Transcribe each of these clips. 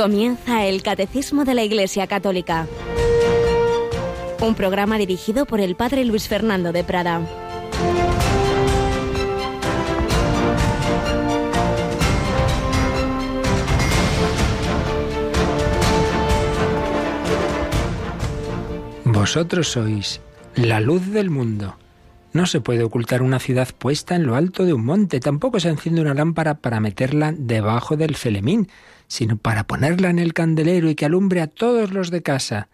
Comienza el Catecismo de la Iglesia Católica. Un programa dirigido por el Padre Luis Fernando de Prada. Vosotros sois la luz del mundo. No se puede ocultar una ciudad puesta en lo alto de un monte, tampoco se enciende una lámpara para meterla debajo del celemín, sino para ponerla en el candelero y que alumbre a todos los de casa.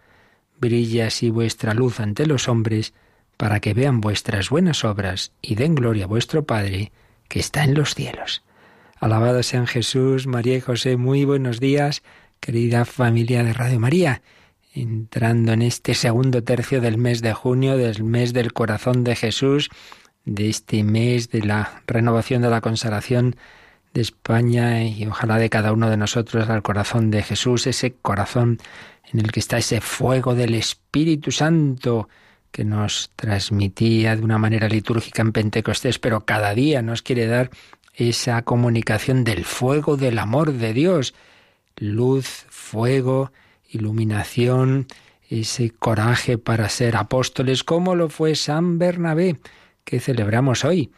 Brilla así vuestra luz ante los hombres, para que vean vuestras buenas obras y den gloria a vuestro Padre, que está en los cielos. Alabado sean Jesús, María y José, muy buenos días, querida familia de Radio María. Entrando en este segundo tercio del mes de junio, del mes del corazón de Jesús, de este mes de la renovación de la consagración de España y ojalá de cada uno de nosotros al corazón de Jesús, ese corazón en el que está ese fuego del Espíritu Santo que nos transmitía de una manera litúrgica en Pentecostés, pero cada día nos quiere dar esa comunicación del fuego del amor de Dios, luz, fuego, iluminación, ese coraje para ser apóstoles, como lo fue San Bernabé, que celebramos hoy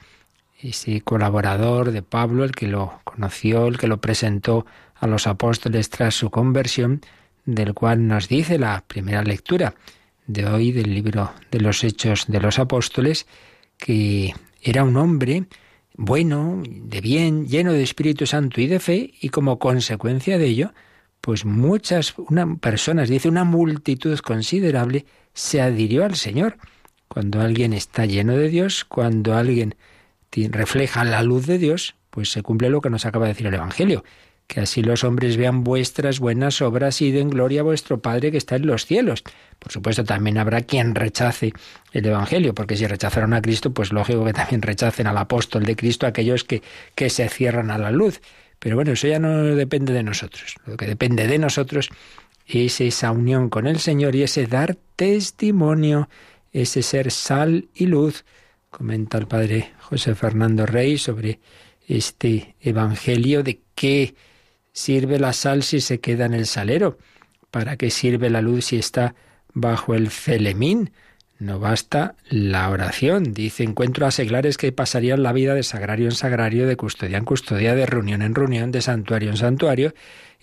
ese colaborador de Pablo, el que lo conoció, el que lo presentó a los apóstoles tras su conversión, del cual nos dice la primera lectura de hoy del libro de los Hechos de los Apóstoles, que era un hombre bueno, de bien, lleno de Espíritu Santo y de fe, y como consecuencia de ello, pues muchas una, personas, dice una multitud considerable, se adhirió al Señor. Cuando alguien está lleno de Dios, cuando alguien refleja la luz de Dios, pues se cumple lo que nos acaba de decir el Evangelio, que así los hombres vean vuestras buenas obras y den gloria a vuestro Padre que está en los cielos. Por supuesto, también habrá quien rechace el Evangelio, porque si rechazaron a Cristo, pues lógico que también rechacen al apóstol de Cristo, aquellos que, que se cierran a la luz. Pero bueno, eso ya no depende de nosotros. Lo que depende de nosotros es esa unión con el Señor y ese dar testimonio, ese ser sal y luz comenta el padre José Fernando Rey sobre este Evangelio de qué sirve la sal si se queda en el salero, para qué sirve la luz si está bajo el celemín. No basta la oración. Dice, encuentro a seglares que pasarían la vida de sagrario en sagrario, de custodia en custodia, de reunión en reunión, de santuario en santuario,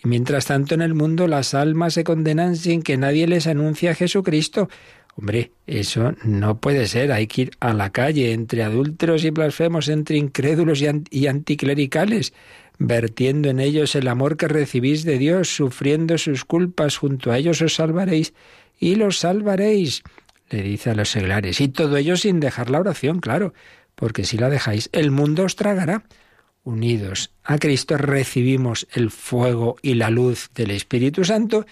y mientras tanto en el mundo las almas se condenan sin que nadie les anuncie a Jesucristo. Hombre, eso no puede ser. Hay que ir a la calle entre adúlteros y blasfemos, entre incrédulos y, anticlericales, vertiendo en ellos el amor que recibís de Dios, sufriendo sus culpas, junto a ellos os salvaréis y los salvaréis, le dice a los seglares. Y todo ello sin dejar la oración, claro, porque si la dejáis, el mundo os tragará. Unidos a Cristo recibimos el fuego y la luz del Espíritu Santo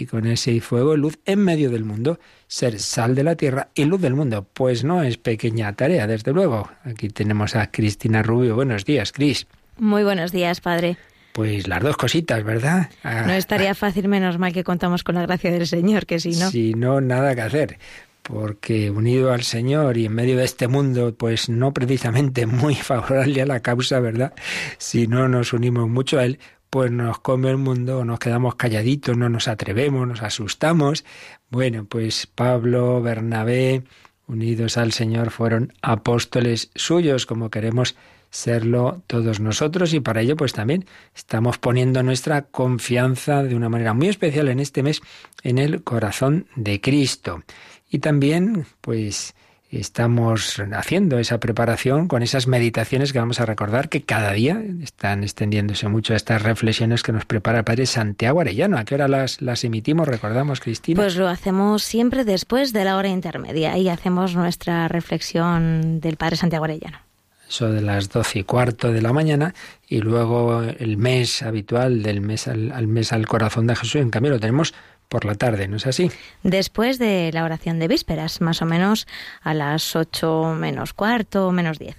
y con ese fuego luz en medio del mundo, ser sal de la tierra y luz del mundo. Pues no es pequeña tarea, desde luego. Aquí tenemos a Cristina Rubio. Buenos días, Cris. Muy buenos días, padre. Pues las dos cositas, ¿verdad? Ah, no estaría fácil, menos mal que contamos con la gracia del Señor, que si no. Si no, nada que hacer. Porque unido al Señor y en medio de este mundo, pues no precisamente muy favorable a la causa, ¿verdad? Si no nos unimos mucho a Él, pues nos come el mundo, nos quedamos calladitos, no nos atrevemos, nos asustamos. Bueno, pues Pablo, Bernabé, unidos al Señor, fueron apóstoles suyos, como queremos serlo todos nosotros y para ello pues también estamos poniendo nuestra confianza de una manera muy especial en este mes en el corazón de Cristo. Y también pues estamos haciendo esa preparación con esas meditaciones que vamos a recordar que cada día están extendiéndose mucho estas reflexiones que nos prepara el Padre Santiago Arellano. ¿A qué hora las, las emitimos? Recordamos, Cristina. Pues lo hacemos siempre después de la hora intermedia y hacemos nuestra reflexión del Padre Santiago Arellano. Eso de las doce y cuarto de la mañana y luego el mes habitual del mes al, al mes al corazón de Jesús. En cambio lo tenemos por la tarde, ¿no es así? Después de la oración de vísperas, más o menos a las ocho menos cuarto, menos diez.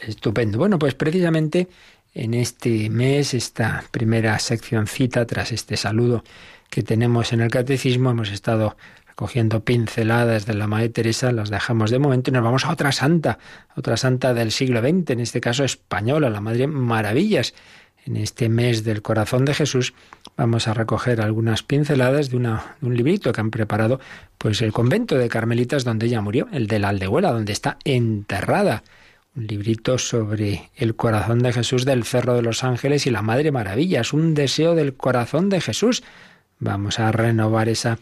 Estupendo. Bueno, pues precisamente en este mes, esta primera seccioncita, tras este saludo que tenemos en el catecismo, hemos estado recogiendo pinceladas de la Madre Teresa, las dejamos de momento y nos vamos a otra santa, otra santa del siglo XX, en este caso española, la Madre Maravillas. En este mes del corazón de Jesús, vamos a recoger algunas pinceladas de, un librito que han preparado pues el convento de Carmelitas donde ella murió, el de la Aldehuela, donde está enterrada. Un librito sobre el corazón de Jesús del Cerro de los Ángeles y la Madre Maravilla. Es un deseo del corazón de Jesús. Vamos a renovar esa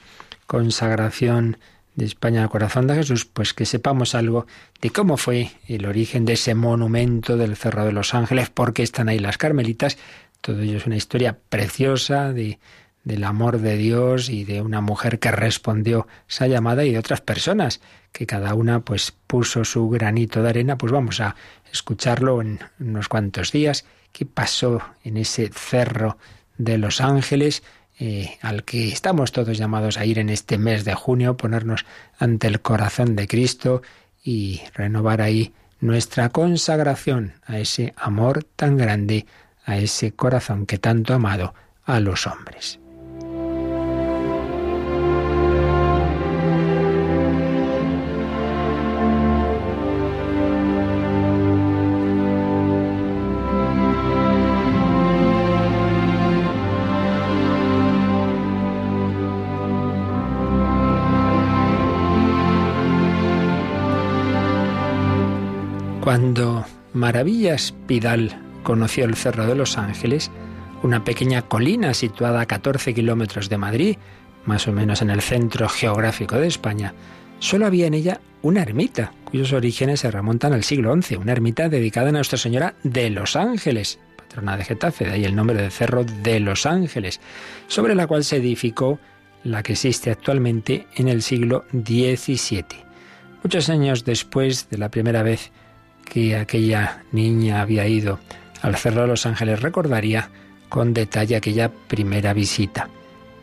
consagración de España al corazón de Jesús, pues que sepamos algo de cómo fue el origen de ese monumento del Cerro de los Ángeles, por qué están ahí las carmelitas. Todo ello es una historia preciosa de, del amor de Dios y de una mujer que respondió esa llamada y de otras personas que cada una pues puso su granito de arena, pues vamos a escucharlo en unos cuantos días, qué pasó en ese cerro de los ángeles, eh, al que estamos todos llamados a ir en este mes de junio, ponernos ante el corazón de Cristo y renovar ahí nuestra consagración a ese amor tan grande, a ese corazón que tanto ha amado a los hombres. Cuando Maravillas Pidal conoció el Cerro de los Ángeles, una pequeña colina situada a 14 kilómetros de Madrid, más o menos en el centro geográfico de España, solo había en ella una ermita, cuyos orígenes se remontan al siglo XI, una ermita dedicada a Nuestra Señora de los Ángeles, patrona de Getafe, de ahí el nombre del Cerro de los Ángeles, sobre la cual se edificó la que existe actualmente en el siglo XVII. Muchos años después de la primera vez que aquella niña había ido al Cerro de los Ángeles recordaría con detalle aquella primera visita.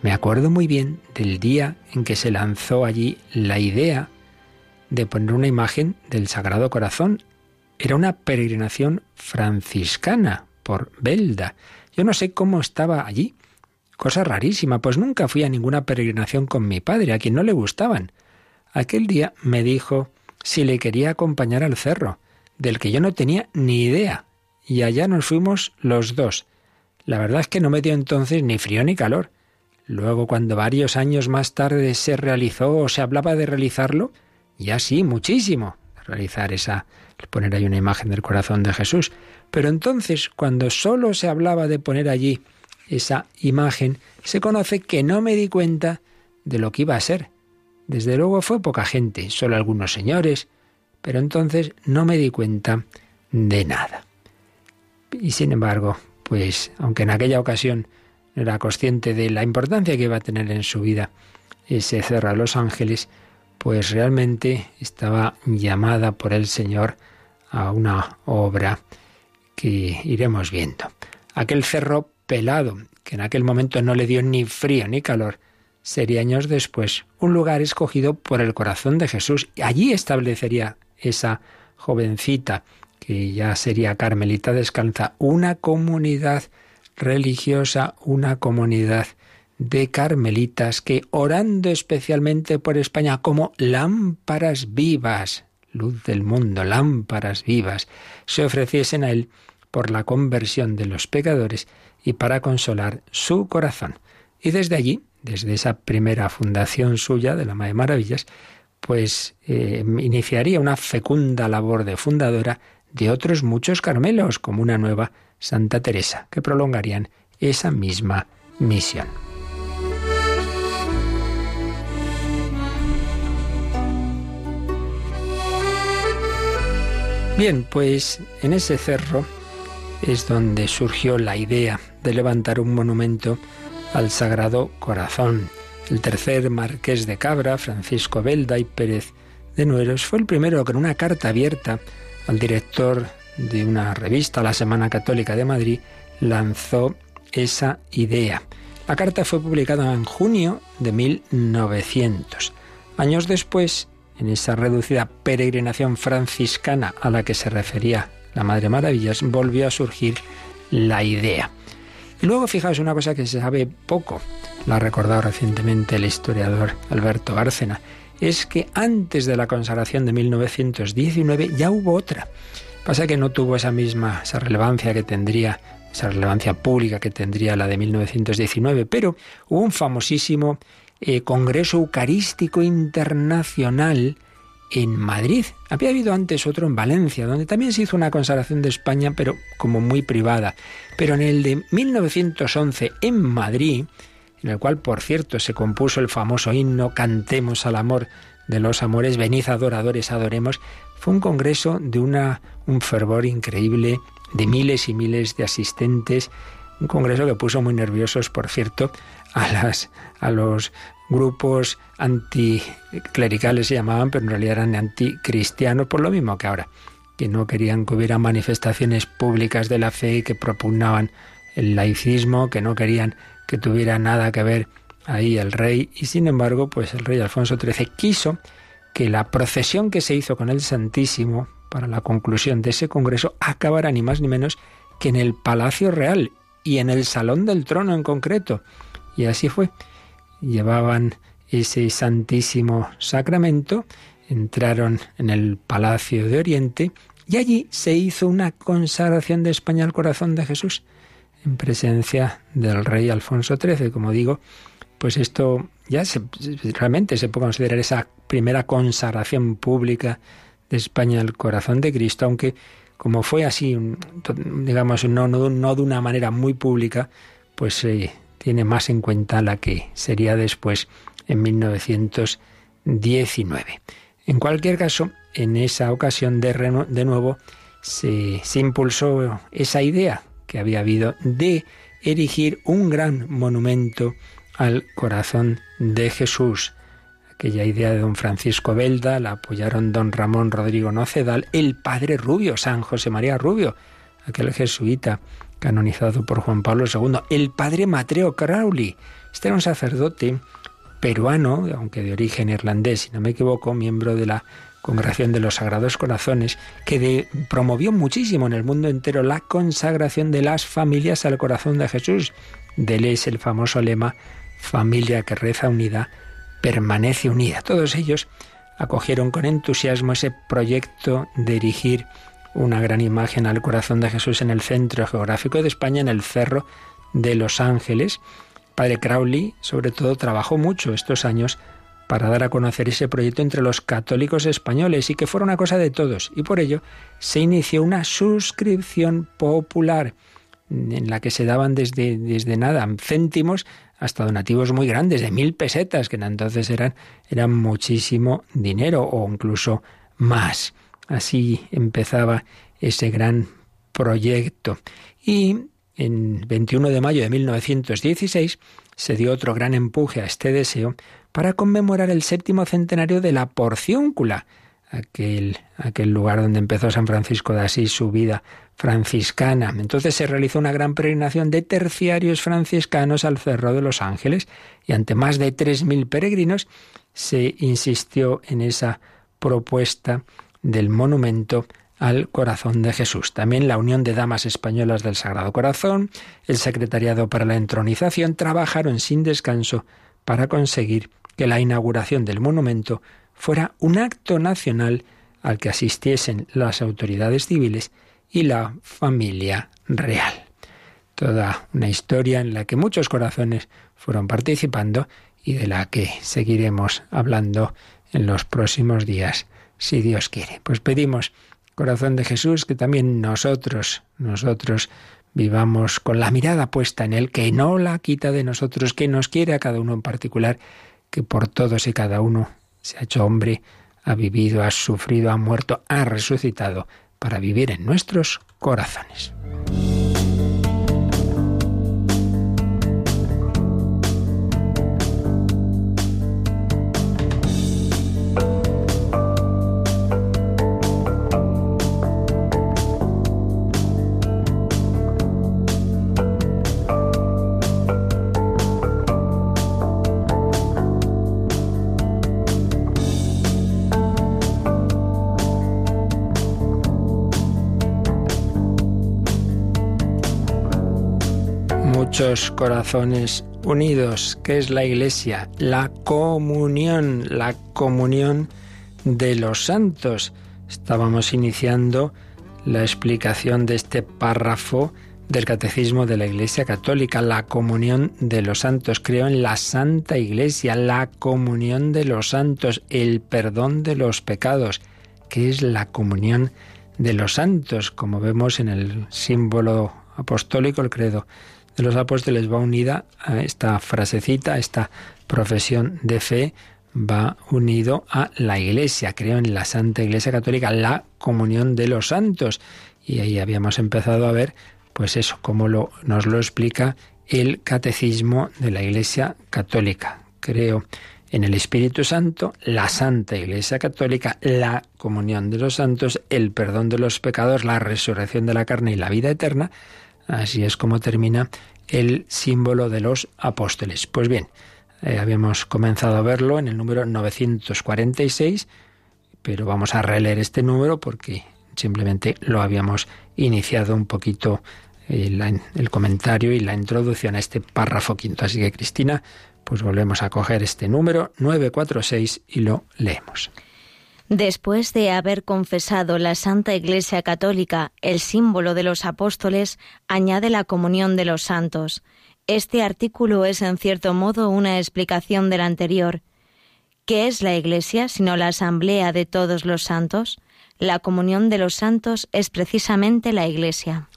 Me acuerdo muy bien del día en que se lanzó allí la idea de poner una imagen del Sagrado Corazón. Era una peregrinación franciscana por Belda. Yo no sé cómo estaba allí. Cosa rarísima, pues nunca fui a ninguna peregrinación con mi padre, a quien no le gustaban. Aquel día me dijo si le quería acompañar al cerro del que yo no tenía ni idea. Y allá nos fuimos los dos. La verdad es que no me dio entonces ni frío ni calor. Luego, cuando varios años más tarde se realizó o se hablaba de realizarlo, ya sí, muchísimo, realizar esa, poner ahí una imagen del corazón de Jesús. Pero entonces, cuando solo se hablaba de poner allí esa imagen, se conoce que no me di cuenta de lo que iba a ser. Desde luego fue poca gente, solo algunos señores, pero entonces no me di cuenta de nada. Y sin embargo, pues aunque en aquella ocasión era consciente de la importancia que iba a tener en su vida ese cerro a los ángeles, pues realmente estaba llamada por el Señor a una obra que iremos viendo. Aquel cerro pelado, que en aquel momento no le dio ni frío ni calor, sería años después un lugar escogido por el corazón de Jesús. y Allí establecería esa jovencita que ya sería Carmelita Descalza, una comunidad religiosa, una comunidad de carmelitas que, orando especialmente por España como lámparas vivas, luz del mundo, lámparas vivas, se ofreciesen a él por la conversión de los pecadores y para consolar su corazón. Y desde allí, desde esa primera fundación suya de la Madre Maravillas, pues eh, iniciaría una fecunda labor de fundadora de otros muchos Carmelos, como una nueva Santa Teresa, que prolongarían esa misma misión. Bien, pues en ese cerro es donde surgió la idea de levantar un monumento al Sagrado Corazón. El tercer marqués de Cabra, Francisco Belda y Pérez de Nueros, fue el primero que en una carta abierta al director de una revista, La Semana Católica de Madrid, lanzó esa idea. La carta fue publicada en junio de 1900. Años después, en esa reducida peregrinación franciscana a la que se refería la Madre Maravillas, volvió a surgir la idea. Luego fijaos una cosa que se sabe poco, lo ha recordado recientemente el historiador Alberto Bárcena, es que antes de la consagración de 1919 ya hubo otra. Pasa que no tuvo esa misma esa relevancia que tendría esa relevancia pública que tendría la de 1919, pero hubo un famosísimo eh, Congreso Eucarístico Internacional en Madrid. Había habido antes otro en Valencia, donde también se hizo una consagración de España, pero como muy privada. Pero en el de 1911 en Madrid, en el cual, por cierto, se compuso el famoso himno Cantemos al amor de los amores, venid adoradores, adoremos, fue un congreso de una, un fervor increíble, de miles y miles de asistentes, un congreso que puso muy nerviosos, por cierto, a, las, a los grupos anticlericales se llamaban, pero en realidad eran anticristianos, por lo mismo que ahora, que no querían que hubiera manifestaciones públicas de la fe que propugnaban el laicismo, que no querían que tuviera nada que ver ahí el rey, y sin embargo, pues el rey Alfonso XIII quiso que la procesión que se hizo con el Santísimo para la conclusión de ese congreso acabara ni más ni menos que en el Palacio Real y en el Salón del Trono en concreto. Y así fue. Llevaban ese Santísimo Sacramento, entraron en el Palacio de Oriente y allí se hizo una consagración de España al corazón de Jesús en presencia del rey Alfonso XIII. Como digo, pues esto ya realmente se puede considerar esa primera consagración pública de España al corazón de Cristo, aunque como fue así, digamos, no, no, de una manera muy pública, pues se tiene más en cuenta la que sería después en 1919. En cualquier caso, en esa ocasión de, nuevo se, se impulsó esa idea que había habido de erigir un gran monumento al corazón de Jesús. Aquella idea de don Francisco Belda la apoyaron don Ramón Rodrigo Nocedal, el padre Rubio, San José María Rubio, aquel jesuita canonizado por Juan Pablo II, el padre Matreo Crowley. Este era un sacerdote peruano, aunque de origen irlandés, si no me equivoco, miembro de la Congregación de los Sagrados Corazones, que promovió muchísimo en el mundo entero la consagración de las familias al corazón de Jesús. De él es el famoso lema familia que reza unida, permanece unida. Todos ellos acogieron con entusiasmo ese proyecto de erigir una gran imagen al corazón de Jesús en el centro geográfico de España, en el Cerro de los Ángeles. Padre Crowley, sobre todo, trabajó mucho estos años para dar a conocer ese proyecto entre los católicos españoles y que fuera una cosa de todos. Y por ello se inició una suscripción popular en la que se daban desde, desde nada céntimos hasta donativos muy grandes de mil pesetas, que entonces eran, eran muchísimo dinero o incluso más. Así empezaba ese gran proyecto. Y en 21 de mayo de 1916 se dio otro gran empuje a este deseo para conmemorar el séptimo centenario de la Porciúncula, aquel, aquel lugar donde empezó San Francisco de Asís su vida franciscana. Entonces se realizó una gran peregrinación de terciarios franciscanos al Cerro de los Ángeles y ante más de tres mil peregrinos se insistió en esa propuesta del monumento al corazón de Jesús. También la Unión de Damas Españolas del Sagrado Corazón, el Secretariado para la Entronización trabajaron sin descanso para conseguir que la inauguración del monumento fuera un acto nacional al que asistiesen las autoridades civiles y la familia real. Toda una historia en la que muchos corazones fueron participando y de la que seguiremos hablando en los próximos días, si Dios quiere. Pues pedimos, corazón de Jesús, que también nosotros, nosotros vivamos con la mirada puesta en Él, que no la quita de nosotros, que nos quiere a cada uno en particular que por todos y cada uno se ha hecho hombre, ha vivido, ha sufrido, ha muerto, ha resucitado para vivir en nuestros corazones. Muchos corazones unidos. ¿Qué es la Iglesia? La comunión, la comunión de los santos. Estábamos iniciando la explicación de este párrafo del Catecismo de la Iglesia Católica, la comunión de los santos. Creo en la Santa Iglesia, la comunión de los santos, el perdón de los pecados, que es la comunión de los santos, como vemos en el símbolo apostólico, el credo de los apóstoles va unida a esta frasecita, a esta profesión de fe, va unido a la Iglesia. Creo en la Santa Iglesia Católica, la comunión de los santos. Y ahí habíamos empezado a ver pues eso, como lo, nos lo explica el catecismo de la Iglesia Católica. Creo en el Espíritu Santo, la Santa Iglesia Católica, la comunión de los santos, el perdón de los pecados, la resurrección de la carne y la vida eterna. Así es como termina el símbolo de los apóstoles. Pues bien, eh, habíamos comenzado a verlo en el número 946, pero vamos a releer este número porque simplemente lo habíamos iniciado un poquito el, comentario y la introducción a este párrafo quinto. Así que, Cristina, pues volvemos a coger este número 946 y lo leemos. Después de haber confesado la Santa Iglesia Católica, el símbolo de los apóstoles, añade la comunión de los santos. Este artículo es en cierto modo una explicación del anterior. ¿Qué es la Iglesia sino la asamblea de todos los santos? La comunión de los santos es precisamente la Iglesia.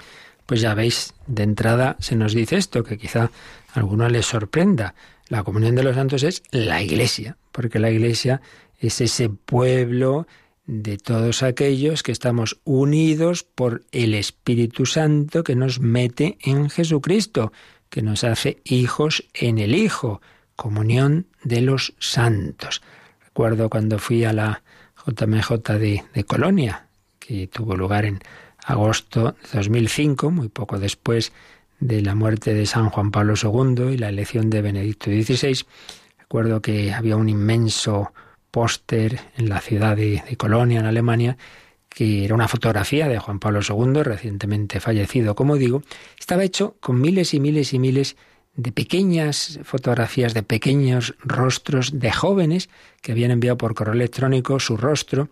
Pues ya veis, de entrada se nos dice esto, que quizá a alguno les sorprenda. La comunión de los santos es la iglesia, porque la iglesia es ese pueblo de todos aquellos que estamos unidos por el Espíritu Santo que nos mete en Jesucristo, que nos hace hijos en el Hijo, comunión de los santos. Recuerdo cuando fui a la JMJ de, de Colonia, que tuvo lugar en agosto de 2005, muy poco después de la muerte de San Juan Pablo II y la elección de Benedicto XVI. Recuerdo que había un inmenso póster en la ciudad de, Colonia, en Alemania, que era una fotografía de Juan Pablo II, recientemente fallecido, como digo, estaba hecho con miles y miles y miles de pequeñas fotografías de pequeños rostros de jóvenes que habían enviado por correo electrónico su rostro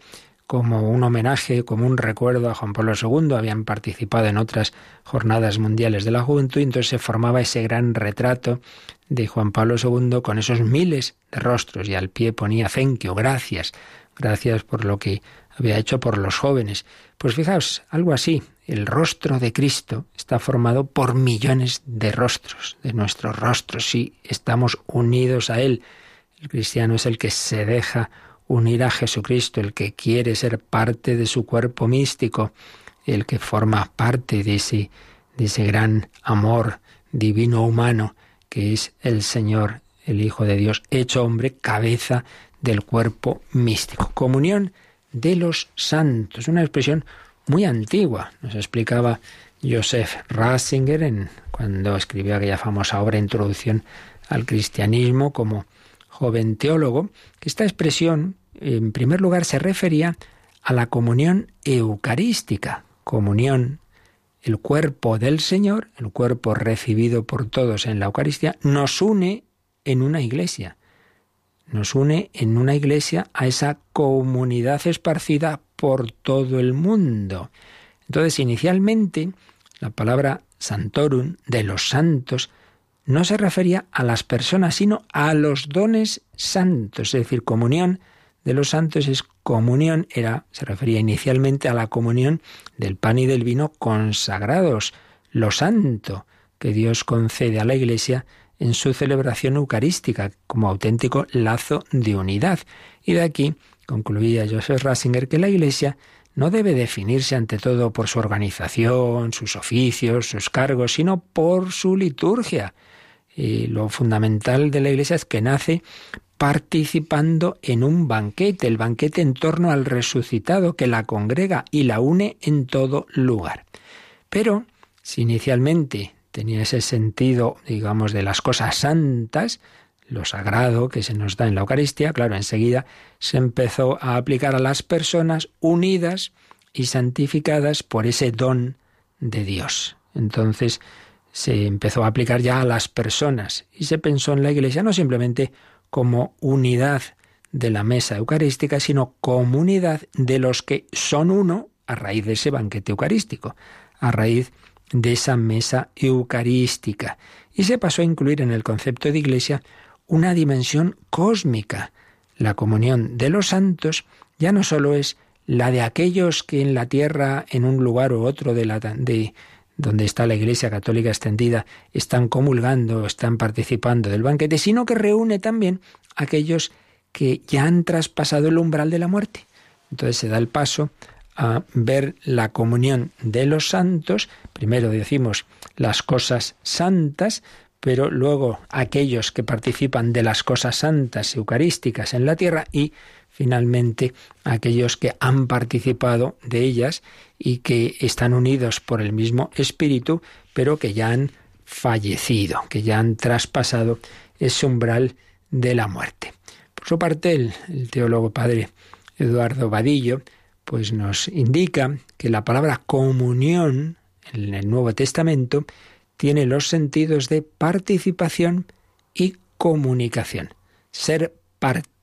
como un homenaje, como un recuerdo a Juan Pablo II, habían participado en otras jornadas mundiales de la juventud, y entonces se formaba ese gran retrato de Juan Pablo II con esos miles de rostros, y al pie ponía you, gracias, gracias por lo que había hecho por los jóvenes. Pues fijaos, algo así, el rostro de Cristo está formado por millones de rostros, de nuestros rostros, si estamos unidos a Él. El cristiano es el que se deja unir a Jesucristo, el que quiere ser parte de su cuerpo místico, el que forma parte de ese, de ese gran amor divino humano que es el Señor, el Hijo de Dios, hecho hombre, cabeza del cuerpo místico. Comunión de los santos, una expresión muy antigua. Nos explicaba Joseph Ratzinger cuando escribió aquella famosa obra Introducción al Cristianismo como joven teólogo, que esta expresión, en primer lugar, se refería a la comunión eucarística, comunión, el cuerpo del Señor, el cuerpo recibido por todos en la Eucaristía, nos une en una iglesia, nos une en una iglesia a esa comunidad esparcida por todo el mundo. Entonces, inicialmente, la palabra santorum, de los santos, no se refería a las personas, sino a los dones santos, es decir, comunión de los santos es comunión, era, se refería inicialmente a la comunión del pan y del vino consagrados, lo santo que Dios concede a la Iglesia en su celebración eucarística como auténtico lazo de unidad. Y de aquí concluía Joseph Ratzinger que la Iglesia no debe definirse ante todo por su organización, sus oficios, sus cargos, sino por su liturgia. Y lo fundamental de la Iglesia es que nace participando en un banquete, el banquete en torno al resucitado que la congrega y la une en todo lugar. Pero si inicialmente tenía ese sentido, digamos, de las cosas santas, lo sagrado que se nos da en la Eucaristía, claro, enseguida se empezó a aplicar a las personas unidas y santificadas por ese don de Dios. Entonces, se empezó a aplicar ya a las personas y se pensó en la Iglesia no simplemente como unidad de la mesa eucarística, sino comunidad de los que son uno a raíz de ese banquete eucarístico, a raíz de esa mesa eucarística. Y se pasó a incluir en el concepto de iglesia una dimensión cósmica. La comunión de los santos ya no solo es la de aquellos que en la tierra, en un lugar u otro de, la, de donde está la Iglesia Católica extendida, están comulgando, están participando del banquete, sino que reúne también a aquellos que ya han traspasado el umbral de la muerte. Entonces se da el paso a ver la comunión de los santos. Primero decimos las cosas santas, pero luego aquellos que participan de las cosas santas eucarísticas en la tierra y finalmente aquellos que han participado de ellas y que están unidos por el mismo espíritu, pero que ya han fallecido, que ya han traspasado ese umbral de la muerte. Por su parte, el, teólogo padre Eduardo Vadillo pues nos indica que la palabra comunión en el Nuevo Testamento tiene los sentidos de participación y comunicación. Ser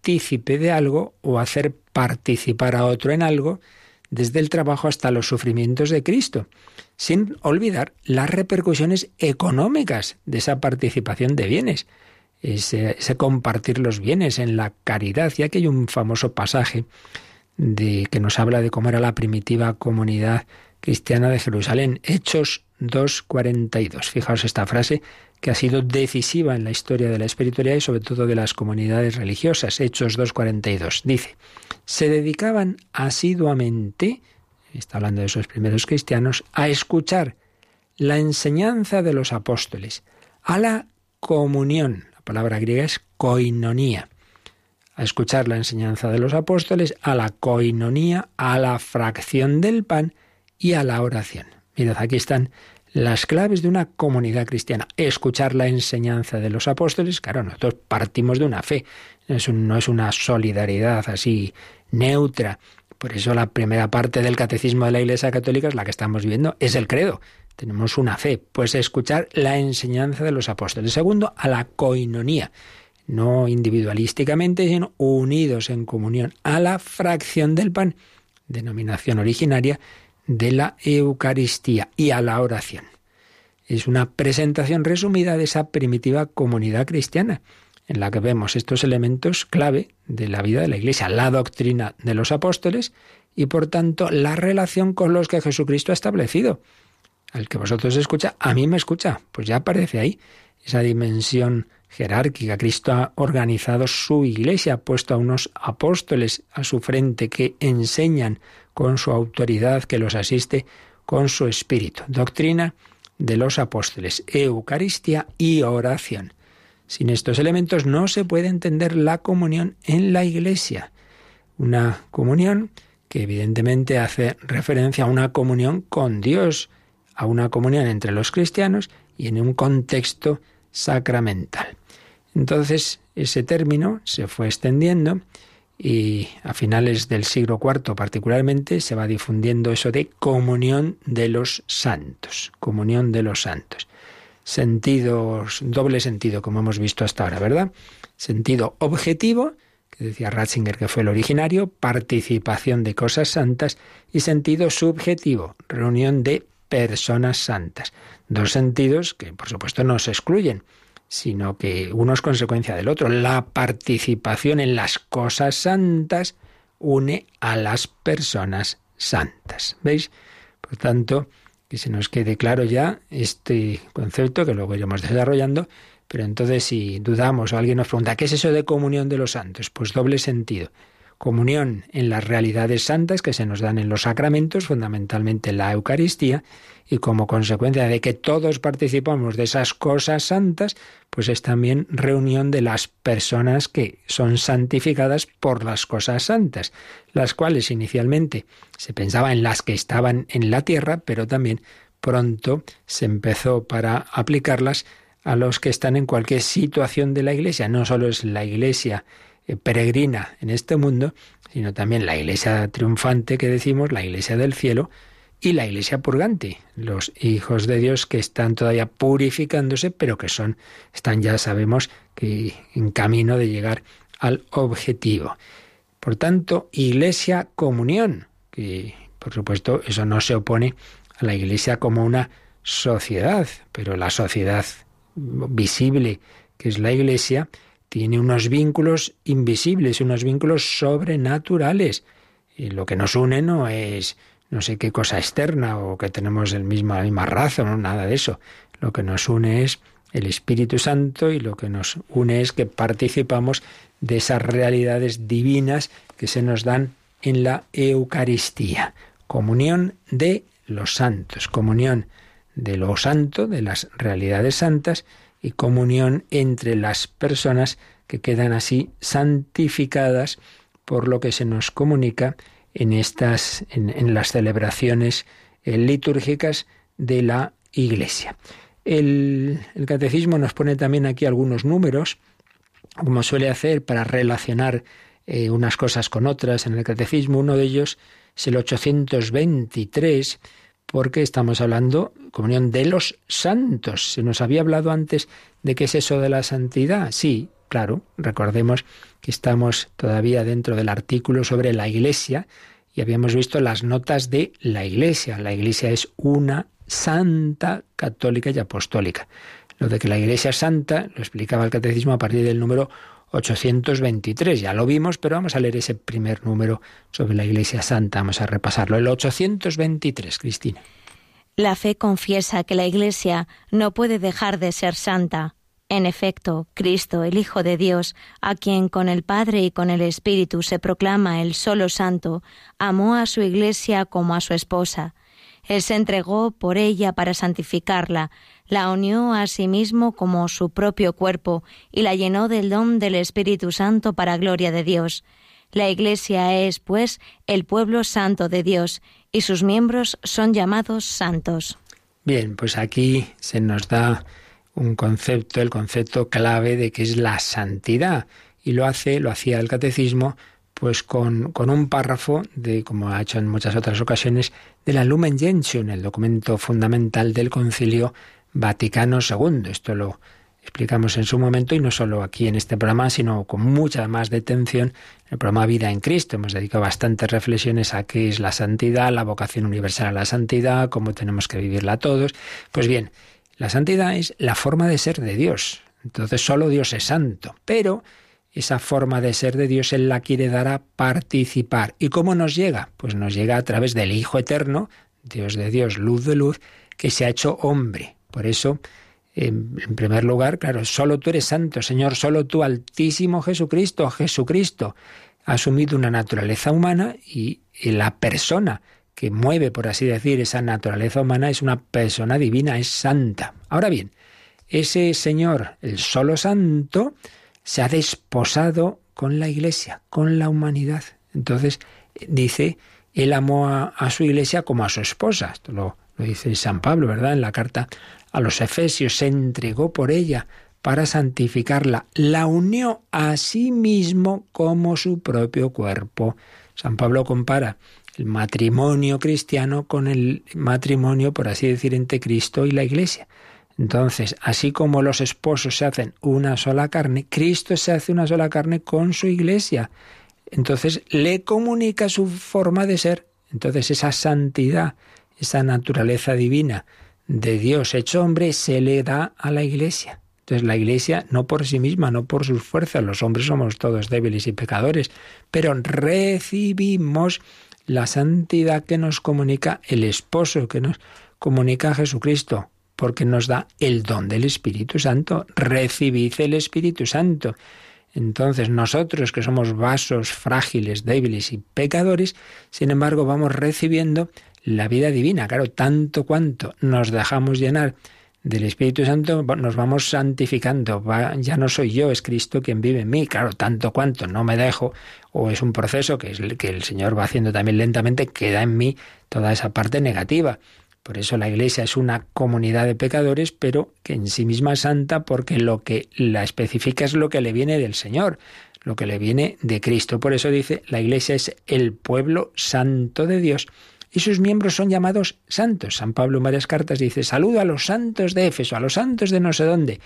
partícipe de algo o hacer participar a otro en algo, desde el trabajo hasta los sufrimientos de Cristo, sin olvidar las repercusiones económicas de esa participación de bienes, ese, compartir los bienes en la caridad. Y aquí hay un famoso pasaje de, que nos habla de cómo era la primitiva comunidad cristiana de Jerusalén, Hechos 2.42. Fijaos esta frase que ha sido decisiva en la historia de la espiritualidad y sobre todo de las comunidades religiosas, Hechos 2.42. Dice, se dedicaban asiduamente, está hablando de esos primeros cristianos, a escuchar la enseñanza de los apóstoles, a la comunión, la palabra griega es koinonía, a escuchar la enseñanza de los apóstoles, a la coinonía, a la fracción del pan y a la oración. Mirad, aquí están las claves de una comunidad cristiana. Escuchar la enseñanza de los apóstoles, claro, nosotros partimos de una fe, no es una solidaridad así neutra. Por eso la primera parte del catecismo de la Iglesia Católica es la que estamos viendo, es el credo. Tenemos una fe, pues escuchar la enseñanza de los apóstoles. Segundo, a la coinonía no individualísticamente, sino unidos en comunión a la fracción del pan, denominación originaria de la Eucaristía y a la oración. Es una presentación resumida de esa primitiva comunidad cristiana, en la que vemos estos elementos clave de la vida de la Iglesia, la doctrina de los apóstoles y por tanto la relación con los que Jesucristo ha establecido. Al que vosotros escucha, a mí me escucha, pues ya aparece ahí esa dimensión jerárquica. Cristo ha organizado su iglesia, ha puesto a unos apóstoles a su frente que enseñan con su autoridad, que los asiste con su espíritu. Doctrina de los apóstoles, Eucaristía y oración. Sin estos elementos no se puede entender la comunión en la iglesia. Una comunión que evidentemente hace referencia a una comunión con Dios, a una comunión entre los cristianos y en un contexto sacramental. Entonces, ese término se fue extendiendo y a finales del siglo IV particularmente se va difundiendo eso de comunión de los santos, comunión de los santos. Sentidos, doble sentido, como hemos visto hasta ahora, ¿verdad? Sentido objetivo, que decía Ratzinger que fue el originario, participación de cosas santas, y sentido subjetivo, reunión de personas santas. Dos sentidos que, por supuesto, no se excluyen sino que uno es consecuencia del otro. La participación en las cosas santas une a las personas santas. ¿Veis? Por tanto, que se nos quede claro ya este concepto que luego iremos desarrollando, pero entonces si dudamos o alguien nos pregunta, ¿qué es eso de comunión de los santos? Pues doble sentido comunión en las realidades santas que se nos dan en los sacramentos, fundamentalmente la Eucaristía, y como consecuencia de que todos participamos de esas cosas santas, pues es también reunión de las personas que son santificadas por las cosas santas, las cuales inicialmente se pensaba en las que estaban en la tierra, pero también pronto se empezó para aplicarlas a los que están en cualquier situación de la Iglesia. No solo es la Iglesia eh, peregrina en este mundo, sino también la iglesia triunfante que decimos, la iglesia del cielo y la iglesia purgante, los hijos de Dios que están todavía purificándose, pero que son, están ya sabemos que en camino de llegar al objetivo. Por tanto, iglesia comunión, que por supuesto eso no se opone a la iglesia como una sociedad, pero la sociedad visible, que es la Iglesia, tiene unos vínculos invisibles, unos vínculos sobrenaturales. Y lo que nos une no es no sé qué cosa externa o que tenemos el mismo, la misma raza, no, nada de eso. Lo que nos une es el Espíritu Santo y lo que nos une es que participamos de esas realidades divinas que se nos dan en la Eucaristía. Comunión de los santos, comunión de lo santo, de las realidades santas, y comunión entre las personas que quedan así santificadas por lo que se nos comunica en estas en, las celebraciones eh, litúrgicas de la Iglesia. El, catecismo nos pone también aquí algunos números, como suele hacer para relacionar eh, unas cosas con otras en el catecismo. Uno de ellos es el 823, porque estamos hablando, comunión de los santos. Se nos había hablado antes de qué es eso de la santidad. Sí, claro, recordemos que estamos todavía dentro del artículo sobre la Iglesia y habíamos visto las notas de la Iglesia. La Iglesia es una santa, católica y apostólica. Lo de que la Iglesia es santa lo explicaba el catecismo a partir del número 823. Ya lo vimos, pero vamos a leer ese primer número sobre la Iglesia Santa. Vamos a repasarlo. El 823, Cristina. La fe confiesa que la Iglesia no puede dejar de ser santa. En efecto, Cristo, el Hijo de Dios, a quien con el Padre y con el Espíritu se proclama el solo santo, amó a su Iglesia como a su esposa él se entregó por ella para santificarla, la unió a sí mismo como su propio cuerpo y la llenó del don del Espíritu Santo para gloria de Dios. La Iglesia es, pues, el pueblo santo de Dios y sus miembros son llamados santos. Bien, pues aquí se nos da un concepto, el concepto clave de que es la santidad. Y lo hace, lo hacía el catecismo, pues con, con, un párrafo de, como ha hecho en muchas otras ocasiones, de la Lumen Gentium, el documento fundamental del Concilio Vaticano II. Esto lo explicamos en su momento y no solo aquí en este programa, sino con mucha más detención en el programa Vida en Cristo. Hemos dedicado bastantes reflexiones a qué es la santidad, la vocación universal a la santidad, cómo tenemos que vivirla todos. Pues bien, la santidad es la forma de ser de Dios. Entonces solo Dios es santo, pero esa forma de ser de Dios Él la quiere dar a participar. ¿Y cómo nos llega? Pues nos llega a través del Hijo Eterno, Dios de Dios, luz de luz, que se ha hecho hombre. Por eso, en, primer lugar, claro, solo tú eres santo, Señor, solo tú, Altísimo Jesucristo, Jesucristo, ha asumido una naturaleza humana y, la persona que mueve, por así decir, esa naturaleza humana es una persona divina, es santa. Ahora bien, ese Señor, el solo santo, se ha desposado con la iglesia, con la humanidad. Entonces, dice, él amó a, su iglesia como a su esposa. Esto lo, lo dice San Pablo, ¿verdad? En la carta a los Efesios, se entregó por ella para santificarla, la unió a sí mismo como su propio cuerpo. San Pablo compara el matrimonio cristiano con el matrimonio, por así decir, entre Cristo y la Iglesia. Entonces, así como los esposos se hacen una sola carne, Cristo se hace una sola carne con su iglesia. Entonces, le comunica su forma de ser. Entonces, esa santidad, esa naturaleza divina de Dios hecho hombre, se le da a la iglesia. Entonces, la iglesia, no por sí misma, no por sus fuerzas, los hombres somos todos débiles y pecadores, pero recibimos la santidad que nos comunica el esposo, que nos comunica Jesucristo porque nos da el don del Espíritu Santo. Recibid el Espíritu Santo. Entonces nosotros que somos vasos frágiles, débiles y pecadores, sin embargo vamos recibiendo la vida divina. Claro, tanto cuanto nos dejamos llenar del Espíritu Santo, nos vamos santificando. ya no soy yo, es Cristo quien vive en mí. Claro, tanto cuanto no me dejo, o es un proceso que, es, que el Señor va haciendo también lentamente, queda en mí toda esa parte negativa. Por eso la Iglesia es una comunidad de pecadores, pero que en sí misma es santa porque lo que la especifica es lo que le viene del Señor, lo que le viene de Cristo. Por eso dice, la Iglesia es el pueblo santo de Dios y sus miembros son llamados santos. San Pablo en varias cartas dice, saludo a los santos de Éfeso, a los santos de no sé dónde.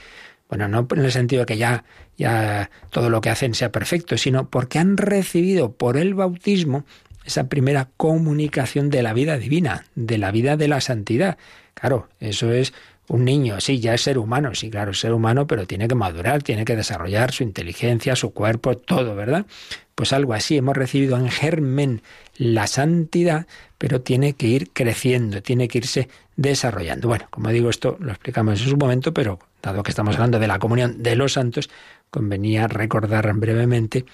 Bueno, no en el sentido de que ya, ya todo lo que hacen sea perfecto, sino porque han recibido por el bautismo esa primera comunicación de la vida divina, de la vida de la santidad. Claro, eso es un niño, sí, ya es ser humano, sí, claro, es ser humano, pero tiene que madurar, tiene que desarrollar su inteligencia, su cuerpo, todo, ¿verdad? Pues algo así, hemos recibido en germen la santidad, pero tiene que ir creciendo, tiene que irse desarrollando. Bueno, como digo, esto lo explicamos en su momento, pero dado que estamos hablando de la comunión de los santos, convenía recordar brevemente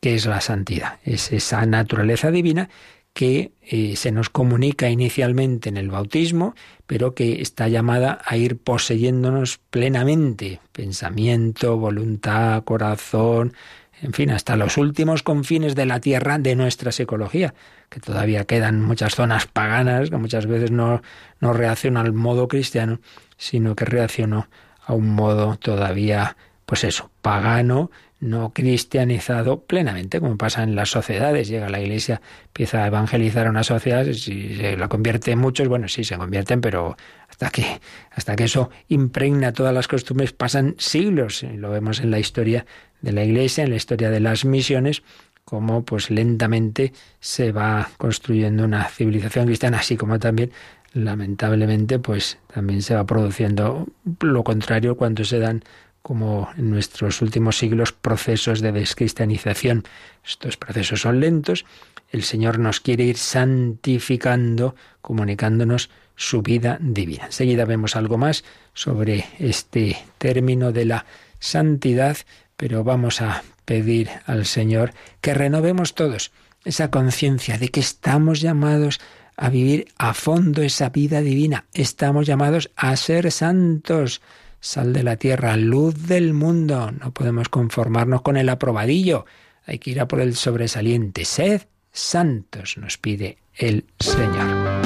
qué es la santidad. Es esa naturaleza divina que eh, se nos comunica inicialmente en el bautismo, pero que está llamada a ir poseyéndonos plenamente, pensamiento, voluntad, corazón, en fin, hasta los últimos confines de la tierra de nuestra psicología, que todavía quedan muchas zonas paganas, que muchas veces no, no reaccionan al modo cristiano, sino que reaccionó a un modo todavía, pues eso, pagano, no cristianizado plenamente, como pasa en las sociedades. Llega la Iglesia, empieza a evangelizar a una sociedad, si se la convierte en muchos, bueno, sí, se convierten, pero hasta que, hasta que eso impregna todas las costumbres pasan siglos. Lo vemos en la historia de la Iglesia, en la historia de las misiones, como pues lentamente se va construyendo una civilización cristiana, así como también lamentablemente pues también se va produciendo lo contrario cuando se dan como en nuestros últimos siglos procesos de descristianización. Estos procesos son lentos. El Señor nos quiere ir santificando, comunicándonos su vida divina. Enseguida vemos algo más sobre este término de la santidad, pero vamos a pedir al Señor que renovemos todos esa conciencia de que estamos llamados a vivir a fondo esa vida divina, estamos llamados a ser santos sal de la tierra, luz del mundo. No podemos conformarnos con el aprobadillo. Hay que ir a por el sobresaliente. Sed santos, nos pide el Señor.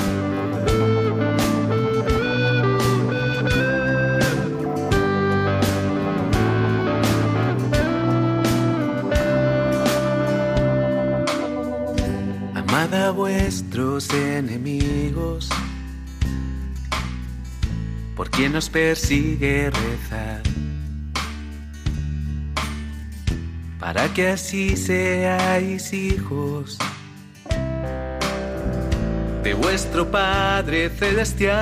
Vuestros enemigos por quien nos persigue rezar. Para que así seáis hijos de vuestro Padre Celestial,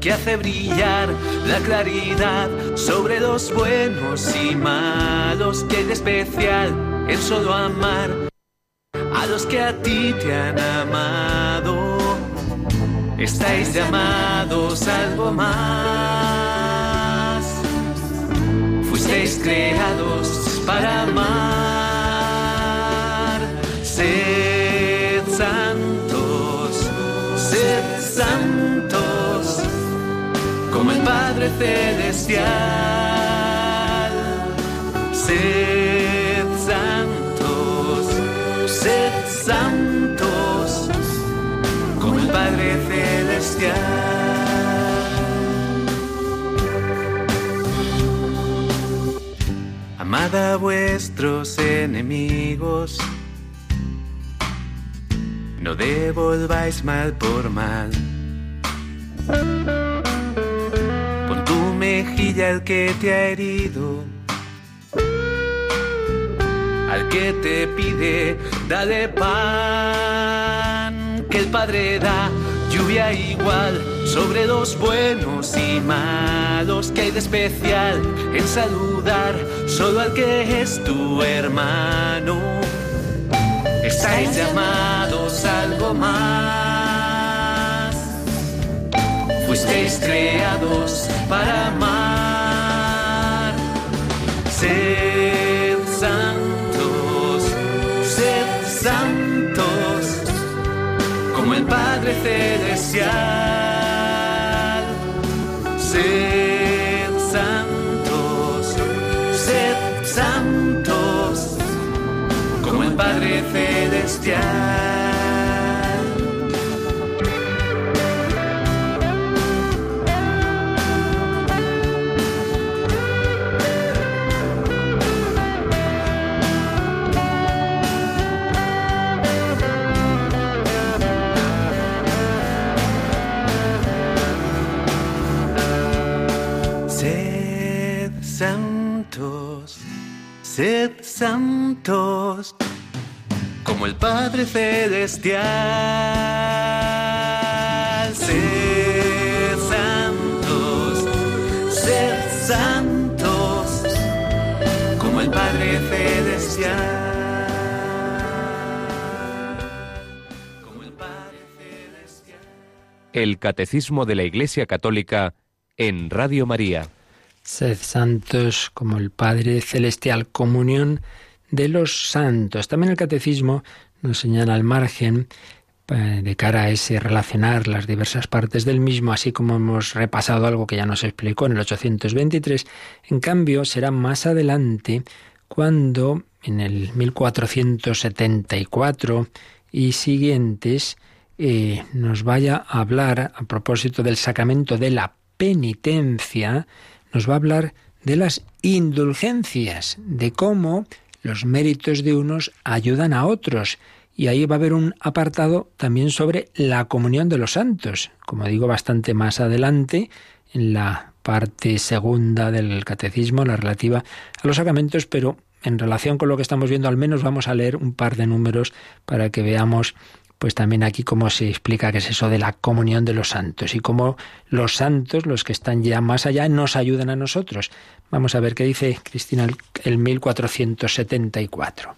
que hace brillar la claridad sobre los buenos y malos, que es especial en solo amar a los que a ti te han amado estáis llamados algo más. Fuisteis creados para amar. Sed santos, sed santos, como el Padre Celestial. Sed A vuestros enemigos, no devolváis mal por mal. Pon tu mejilla al que te ha herido, al que te pide, dale pan que el Padre da. Lluvia igual sobre los buenos y malos que hay de especial en saludar solo al que es tu hermano. Estáis llamados algo más. Fuisteis creados para amar. Sed santos, sed santos como el Padre Celestial. Sed Padre Celestial. santos, como como el Padre Celestial. Sed santos, sed santos, como el Padre Celestial. El Catecismo de la Iglesia Católica en Radio María. Sed santos como el Padre Celestial, comunión de los santos. También el catecismo nos señala al margen eh, de cara a ese relacionar las diversas partes del mismo, así como hemos repasado algo que ya nos explicó en el 823, en cambio será más adelante cuando en el 1474 y siguientes eh, nos vaya a hablar a propósito del sacramento de la penitencia, nos va a hablar de las indulgencias, de cómo los méritos de unos ayudan a otros. Y ahí va a haber un apartado también sobre la comunión de los santos, como digo bastante más adelante, en la parte segunda del catecismo, la relativa a los sacramentos, pero en relación con lo que estamos viendo, al menos vamos a leer un par de números para que veamos pues también aquí cómo se explica qué es eso de la comunión de los santos y cómo los santos, los que están ya más allá, nos ayudan a nosotros. Vamos a ver qué dice Cristina el 1474.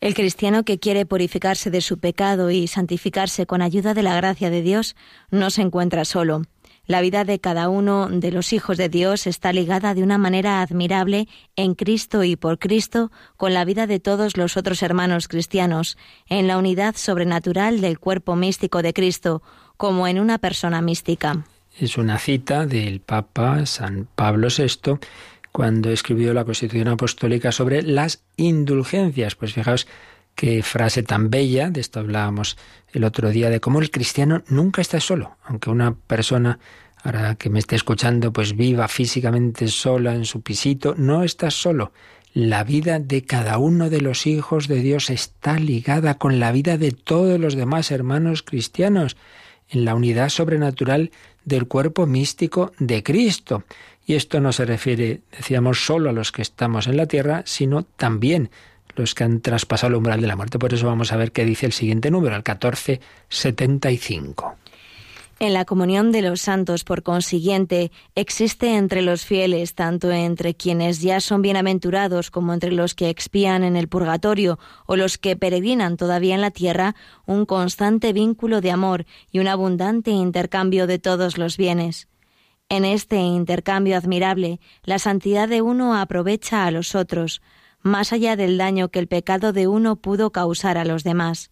El cristiano que quiere purificarse de su pecado y santificarse con ayuda de la gracia de Dios no se encuentra solo. La vida de cada uno de los hijos de Dios está ligada de una manera admirable en Cristo y por Cristo con la vida de todos los otros hermanos cristianos, en la unidad sobrenatural del cuerpo místico de Cristo, como en una persona mística. Es una cita del Papa San Pablo VI cuando escribió la Constitución Apostólica sobre las indulgencias. Pues fijaos qué frase tan bella, de esto hablábamos el otro día, de cómo el cristiano nunca está solo, aunque una persona ahora que me esté escuchando, pues viva físicamente sola en su pisito, no está solo. La vida de cada uno de los hijos de Dios está ligada con la vida de todos los demás hermanos cristianos, en la unidad sobrenatural del cuerpo místico de Cristo. Y esto no se refiere, decíamos, solo a los que estamos en la tierra, sino también los que han traspasado el umbral de la muerte. Por eso vamos a ver qué dice el siguiente número, el 1475. En la comunión de los santos, por consiguiente, existe entre los fieles, tanto entre quienes ya son bienaventurados como entre los que expían en el purgatorio o los que peregrinan todavía en la tierra, un constante vínculo de amor y un abundante intercambio de todos los bienes. En este intercambio admirable, la santidad de uno aprovecha a los otros, más allá del daño que el pecado de uno pudo causar a los demás.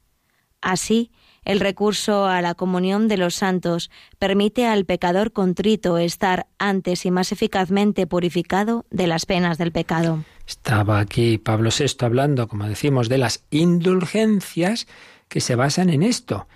Así, el recurso a la comunión de los santos permite al pecador contrito estar antes y más eficazmente purificado de las penas del pecado. Estaba aquí Pablo VI hablando, como decimos, de las indulgencias que se basan en esto.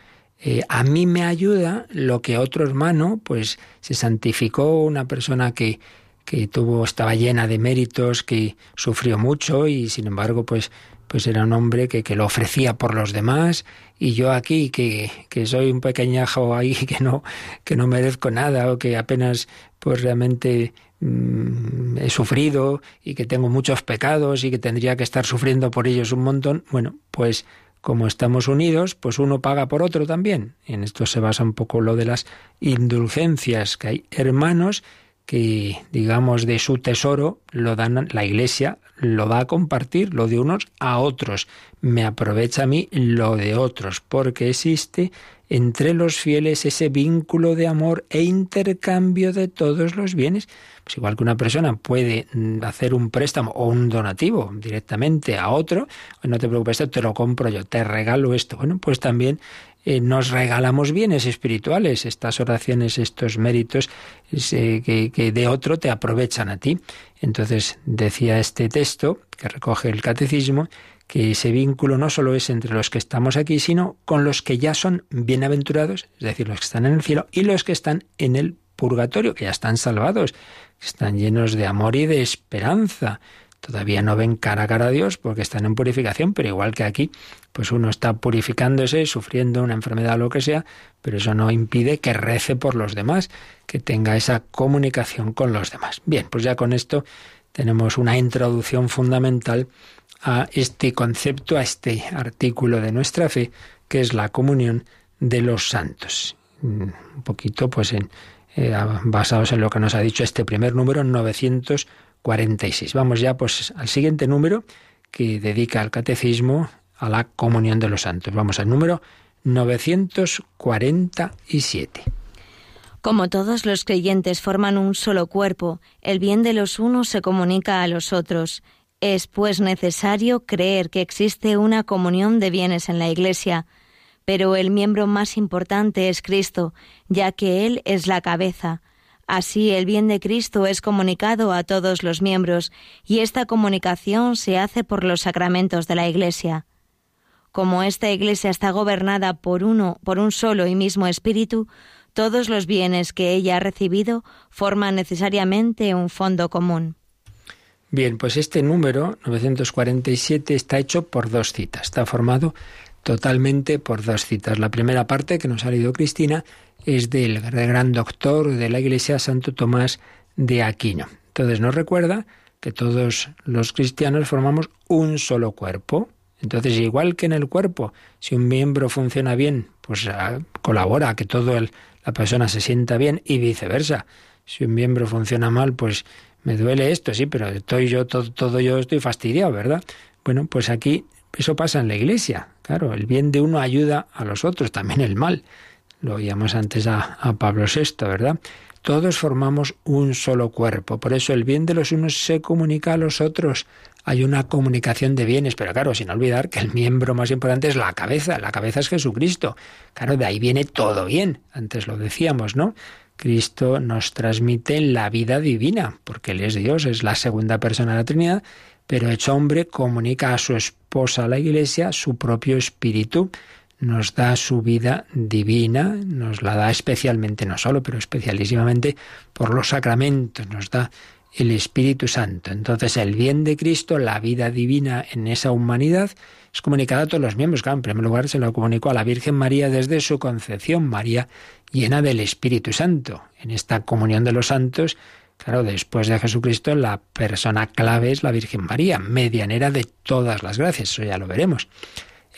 Eh, a mí me ayuda lo que otro hermano, pues se santificó, una persona que que tuvo, estaba llena de méritos, que sufrió mucho y sin embargo, pues, pues era un hombre que, que lo ofrecía por los demás y yo aquí que, que soy un pequeñajo ahí que no, que no merezco nada o que apenas pues realmente mm, he sufrido y que tengo muchos pecados y que tendría que estar sufriendo por ellos un montón, bueno, pues como estamos unidos, pues uno paga por otro también. En esto se basa un poco lo de las indulgencias, que hay hermanos que, digamos, de su tesoro lo dan, la Iglesia lo da a compartir, lo de unos a otros. Me aprovecha a mí lo de otros, porque existe entre los fieles ese vínculo de amor e intercambio de todos los bienes. Pues igual que una persona puede mm, hacer un préstamo o un donativo directamente a otro, no te preocupes, te lo compro yo, te regalo esto. Bueno, pues también eh, nos regalamos bienes espirituales, estas oraciones, estos méritos que, que de otro te aprovechan a ti. Entonces decía este texto que recoge el catecismo que ese vínculo no solo es entre los que estamos aquí, sino con los que ya son bienaventurados, es decir, los que están en el cielo y los que están en el purgatorio, que ya están salvados, que están llenos de amor y de esperanza. Todavía no ven cara a cara a Dios porque están en purificación, pero igual que aquí, pues uno está purificándose, sufriendo una enfermedad o lo que sea, pero eso no impide que rece por los demás, que tenga esa comunicación con los demás. Bien, pues ya con esto tenemos una introducción fundamental a este concepto, a este artículo de nuestra fe, que es la comunión de los santos. Un poquito, pues, en, eh, basados en lo que nos ha dicho este primer número, 946. Vamos ya, pues, al siguiente número que dedica al catecismo a la comunión de los santos. Vamos al número 947. Como todos los creyentes forman un solo cuerpo, el bien de los unos se comunica a los otros. Es pues necesario creer que existe una comunión de bienes en la Iglesia, pero el miembro más importante es Cristo, ya que Él es la cabeza. Así el bien de Cristo es comunicado a todos los miembros, y esta comunicación se hace por los sacramentos de la Iglesia. Como esta Iglesia está gobernada por uno, por un solo y mismo Espíritu, todos los bienes que ella ha recibido forman necesariamente un fondo común. Bien, pues este número 947 está hecho por dos citas, está formado totalmente por dos citas. La primera parte que nos ha leído Cristina es del gran doctor de la Iglesia, Santo Tomás de Aquino. Entonces nos recuerda que todos los cristianos formamos un solo cuerpo. Entonces, igual que en el cuerpo, si un miembro funciona bien, pues ah, colabora a que todo el, la persona se sienta bien y viceversa. Si un miembro funciona mal, pues me duele esto, sí, pero estoy yo, todo, todo yo estoy fastidiado, ¿verdad? Bueno, pues aquí eso pasa en la iglesia. Claro, el bien de uno ayuda a los otros, también el mal. Lo oíamos antes a, Pablo VI, ¿verdad? Todos formamos un solo cuerpo, por eso el bien de los unos se comunica a los otros. Hay una comunicación de bienes, pero claro, sin olvidar que el miembro más importante es la cabeza, la cabeza es Jesucristo. Claro, de ahí viene todo bien, antes lo decíamos, ¿no? Cristo nos transmite la vida divina, porque Él es Dios, es la segunda persona de la Trinidad, pero hecho hombre comunica a su esposa, la Iglesia, su propio espíritu nos da su vida divina, nos la da especialmente, no solo, pero especialísimamente por los sacramentos, nos da el Espíritu Santo. Entonces el bien de Cristo, la vida divina en esa humanidad, es comunicada a todos los miembros. Claro, en primer lugar se lo comunicó a la Virgen María desde su concepción, María llena del Espíritu Santo. En esta comunión de los santos, claro, después de Jesucristo, la persona clave es la Virgen María, medianera de todas las gracias, eso ya lo veremos.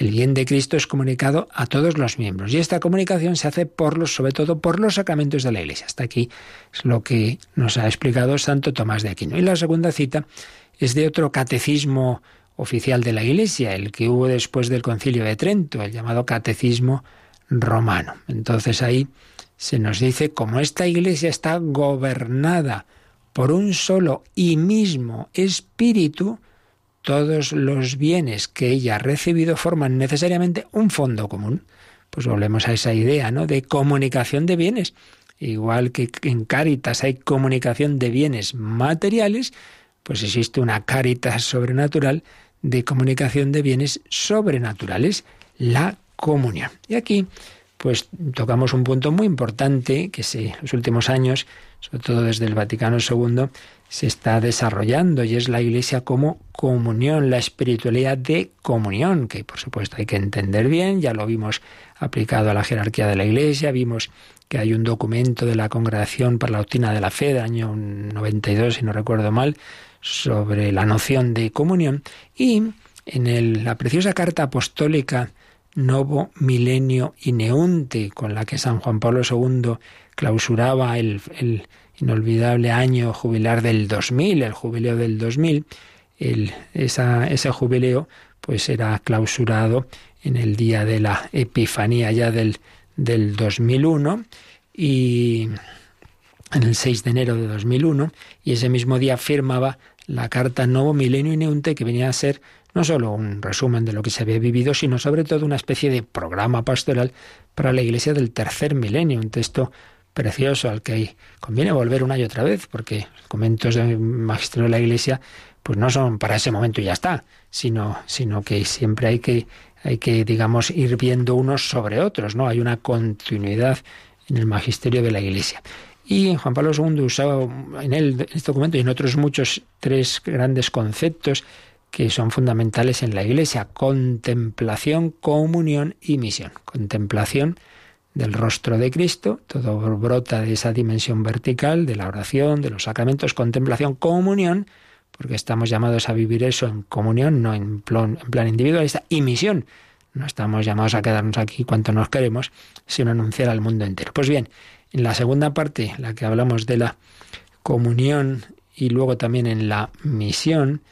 El bien de Cristo es comunicado a todos los miembros y esta comunicación se hace por los, sobre todo por los sacramentos de la Iglesia. Hasta aquí es lo que nos ha explicado Santo Tomás de Aquino. Y la segunda cita es de otro catecismo oficial de la Iglesia, el que hubo después del Concilio de Trento, el llamado Catecismo Romano. Entonces ahí se nos dice como esta Iglesia está gobernada por un solo y mismo espíritu, todos los bienes que ella ha recibido forman necesariamente un fondo común. Pues volvemos a esa idea, ¿no? De comunicación de bienes. Igual que en Cáritas hay comunicación de bienes materiales, pues existe una Cáritas sobrenatural de comunicación de bienes sobrenaturales, la comunión. Y aquí, pues tocamos un punto muy importante que en los últimos años, sobre todo desde el Vaticano II, se está desarrollando y es la Iglesia como comunión, la espiritualidad de comunión, que por supuesto hay que entender bien, ya lo vimos aplicado a la jerarquía de la Iglesia, vimos que hay un documento de la Congregación para la Doctrina de la Fe del año 92, si no recuerdo mal, sobre la noción de comunión y en la preciosa carta apostólica Novo Milenio Ineunte, con la que San Juan Pablo II clausuraba el, el inolvidable año jubilar del 2000, el jubileo del 2000, el, esa, ese jubileo pues era clausurado en el día de la Epifanía ya del, del 2001 y en el 6 de enero de 2001 y ese mismo día firmaba la carta Novo Milenio Ineunte que venía a ser no solo un resumen de lo que se había vivido, sino sobre todo una especie de programa pastoral para la Iglesia del tercer milenio, un texto precioso al que conviene volver una y otra vez, porque los comentos del magisterio de la Iglesia pues no son para ese momento y ya está, sino, sino que siempre hay que, hay que, digamos, ir viendo unos sobre otros, ¿no? Hay una continuidad en el magisterio de la Iglesia. Y Juan Pablo II usaba en, él, en este documento y en otros muchos tres grandes conceptos que son fundamentales en la Iglesia, contemplación, comunión y misión. Contemplación, del rostro de Cristo, todo brota de esa dimensión vertical, de la oración, de los sacramentos, contemplación, comunión, porque estamos llamados a vivir eso en comunión, no en plan, en plan individualista, y misión. No estamos llamados a quedarnos aquí cuanto nos queremos, sino anunciar al mundo entero. Pues bien, en la segunda parte, la que hablamos de la comunión y luego también en la misión,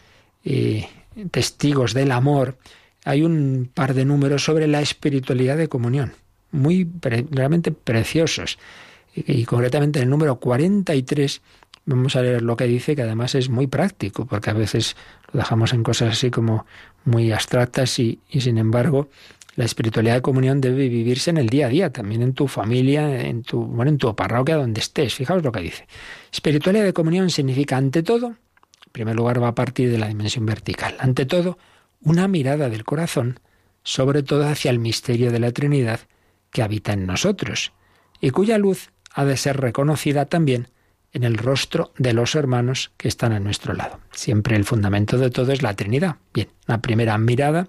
eh, testigos del amor, hay un par de números sobre la espiritualidad de comunión, muy realmente preciosos. Y, y concretamente en el número 43 vamos a leer lo que dice, que además es muy práctico, porque a veces lo dejamos en cosas así como muy abstractas y, y sin embargo la espiritualidad de comunión debe vivirse en el día a día, también en tu familia, en tu, bueno, en tu parroquia, donde estés. Fijaos lo que dice. Espiritualidad de comunión significa, ante todo, en primer lugar va a partir de la dimensión vertical, ante todo, una mirada del corazón, sobre todo hacia el misterio de la Trinidad que habita en nosotros, y cuya luz ha de ser reconocida también en el rostro de los hermanos que están a nuestro lado. Siempre el fundamento de todo es la Trinidad. Bien, la primera mirada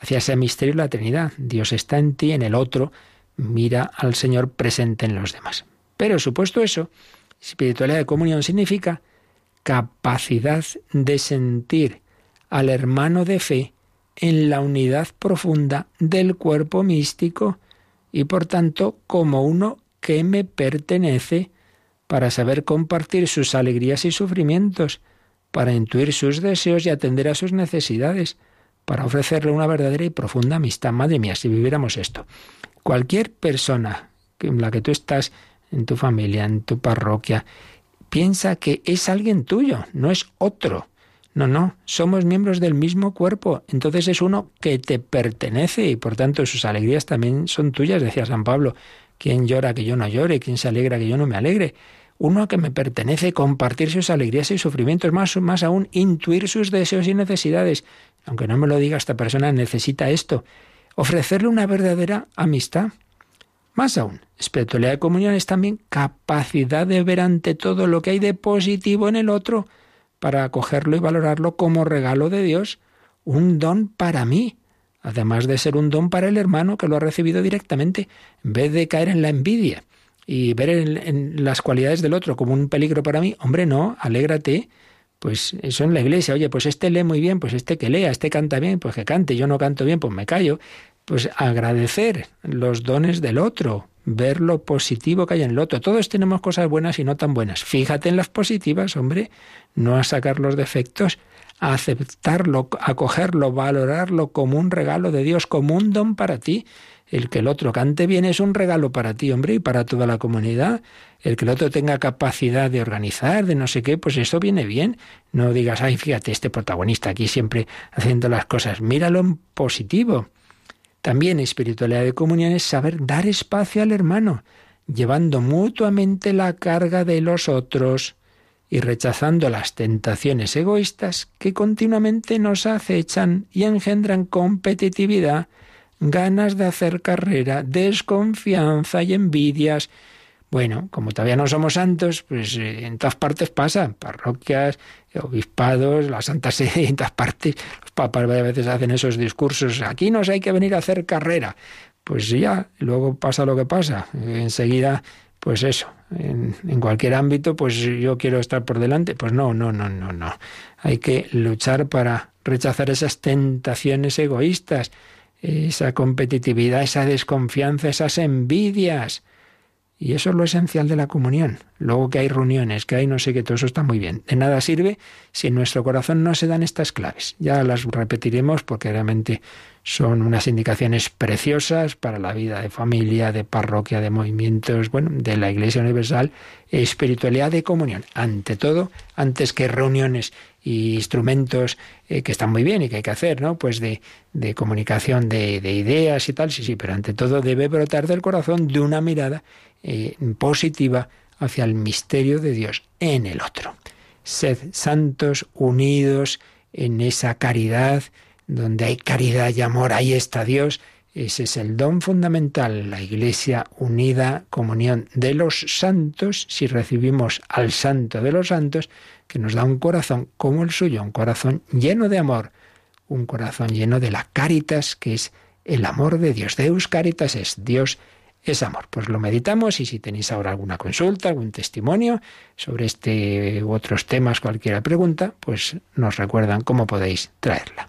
hacia ese misterio de la Trinidad. Dios está en ti, en el otro, mira al Señor presente en los demás. Pero supuesto eso, espiritualidad de comunión significa capacidad de sentir al hermano de fe en la unidad profunda del cuerpo místico y por tanto como uno que me pertenece para saber compartir sus alegrías y sufrimientos, para intuir sus deseos y atender a sus necesidades, para ofrecerle una verdadera y profunda amistad. Madre mía, si viviéramos esto. Cualquier persona en la que tú estás, en tu familia, en tu parroquia, piensa que es alguien tuyo, no es otro. No, no, somos miembros del mismo cuerpo, entonces es uno que te pertenece y por tanto sus alegrías también son tuyas, decía San Pablo. ¿Quién llora que yo no llore? ¿Quién se alegra que yo no me alegre? Uno que me pertenece, compartir sus alegrías y sufrimientos, más, más aún, intuir sus deseos y necesidades. Aunque no me lo diga, esta persona necesita esto. Ofrecerle una verdadera amistad. Más aún, espiritualidad de comunión es también capacidad de ver ante todo lo que hay de positivo en el otro para acogerlo y valorarlo como regalo de Dios, un don para mí, además de ser un don para el hermano que lo ha recibido directamente, en vez de caer en la envidia y ver en, las cualidades del otro como un peligro para mí, hombre, no, alégrate. Pues eso en la iglesia, oye, pues este lee muy bien, pues este que lea, este canta bien, pues que cante, yo no canto bien, pues me callo. Pues agradecer los dones del otro, ver lo positivo que hay en el otro. Todos tenemos cosas buenas y no tan buenas. Fíjate en las positivas, hombre, no a sacar los defectos, a aceptarlo, acogerlo, valorarlo como un regalo de Dios, como un don para ti. El que el otro cante bien es un regalo para ti, hombre, y para toda la comunidad. El que el otro tenga capacidad de organizar, de no sé qué, pues eso viene bien. No digas, ay, fíjate, este protagonista aquí siempre haciendo las cosas. Míralo en positivo. También espiritualidad de comunión es saber dar espacio al hermano, llevando mutuamente la carga de los otros y rechazando las tentaciones egoístas que continuamente nos acechan y engendran competitividad, ganas de hacer carrera, desconfianza y envidias. Bueno, como todavía no somos santos, pues eh, en todas partes pasa, parroquias, obispados, la Santa Sede, en partes. Los papas a veces hacen esos discursos, aquí nos hay que venir a hacer carrera. Pues ya, luego pasa lo que pasa. Enseguida, pues eso, en cualquier ámbito, pues yo quiero estar por delante. Pues no, no, no, no, no. Hay que luchar para rechazar esas tentaciones egoístas esa competitividad, esa desconfianza, esas envidias. Y eso es lo esencial de la comunión. Luego que hay reuniones, que hay no sé qué, todo eso está muy bien. De nada sirve si en nuestro corazón no se dan estas claves. Ya las repetiremos porque realmente son unas indicaciones preciosas para la vida de familia, de parroquia, de movimientos, bueno, de la Iglesia Universal, espiritualidad de comunión. Ante todo, antes que reuniones y instrumentos eh, que están muy bien y que hay que hacer, ¿no? Pues de, de comunicación de, de, ideas y tal, sí, sí, pero ante todo debe brotar del corazón de una mirada eh, positiva hacia el misterio de Dios en el otro. Sed santos, unidos en esa caridad, donde hay caridad y amor, ahí está Dios. Ese es el don fundamental, la Iglesia unida, comunión de los santos, si recibimos al santo de los santos, que nos da un corazón como el suyo, un corazón lleno de amor, un corazón lleno de la caritas, que es el amor de Dios. Deus caritas es Dios es amor. Pues lo meditamos y si tenéis ahora alguna consulta, algún testimonio sobre este u otros temas, cualquier pregunta, pues nos recuerdan cómo podéis traerla.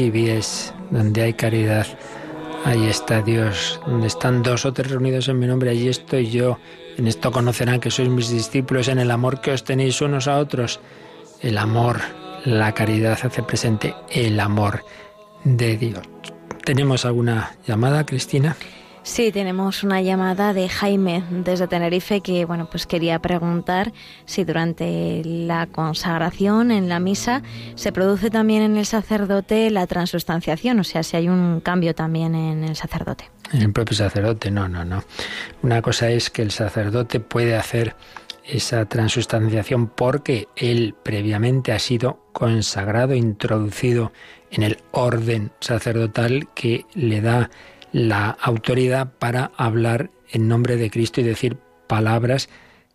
y Vies, donde hay caridad, ahí está Dios. Donde están dos o tres reunidos en mi nombre, allí estoy yo. En esto conocerán que sois mis discípulos, en el amor que os tenéis unos a otros. El amor, la caridad hace presente el amor de Dios. ¿Tenemos alguna llamada, Cristina? Sí, tenemos una llamada de Jaime desde Tenerife que bueno, pues quería preguntar si durante la consagración en la misa se produce también en el sacerdote la transustanciación, o sea, si hay un cambio también en el sacerdote. En el propio sacerdote, no, no, no. Una cosa es que el sacerdote puede hacer esa transustanciación porque él previamente ha sido consagrado, introducido en el orden sacerdotal que le da la autoridad para hablar en nombre de Cristo y decir palabras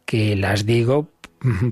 que las digo